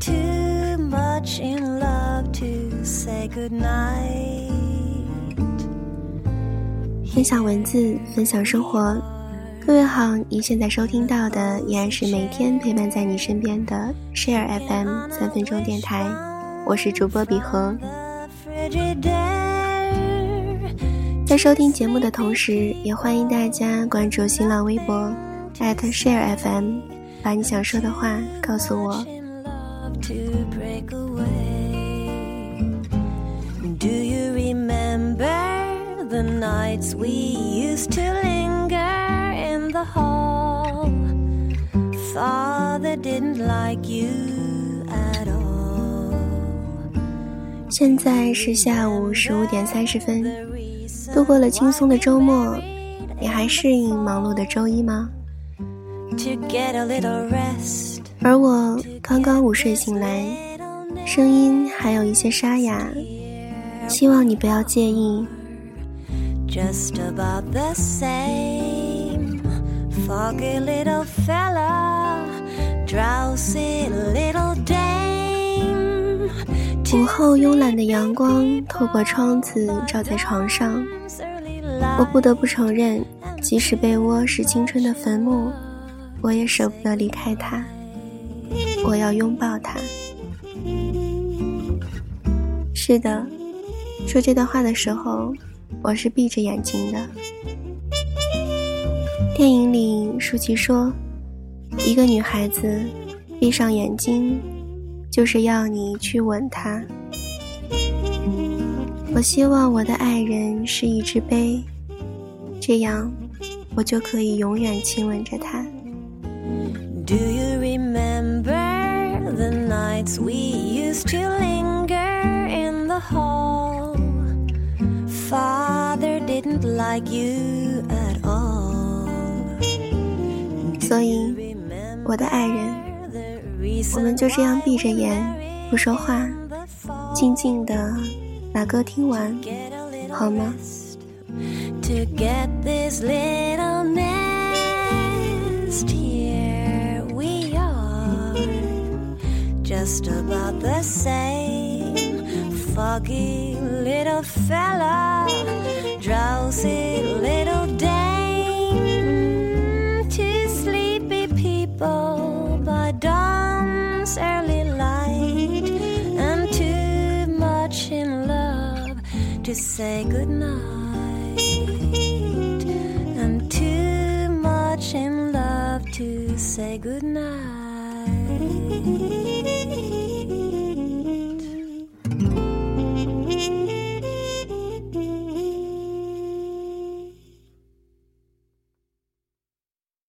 too much in love to say goodnight 分享文字，分享生活。各位好，您现在收听到的依然是每天陪伴在你身边的 Share FM 三分钟电台，我是主播比和。在收听节目的同时，也欢迎大家关注新浪微博 @Share FM，把你想说的话告诉我。The nights we used to linger in the hall. Father didn't like you at all. 现在是下午十五点三十分，度过了轻松的周末，你还适应忙碌的周一吗？而我刚刚午睡醒来，声音还有一些沙哑，希望你不要介意。just about the same. Foggy little fella, drowsy little dame. 午后慵懒的阳光透过窗子照在床上，我不得不承认，即使被窝是青春的坟墓，我也舍不得离开它。我要拥抱他。是的，说这段话的时候。我是闭着眼睛的。电影里，舒淇说：“一个女孩子闭上眼睛，就是要你去吻她。”我希望我的爱人是一只杯，这样我就可以永远亲吻着他。Do you remember the nights we used to linger in the hall? father didn't like you at all 所以我的爱人我们就这样闭着眼不说话静静的把歌听完好吗 to get this just about the same. Foggy little fella, drowsy little dame, two sleepy people by dawn's early light, and too much in love to say goodnight, and too much in love to say goodnight night.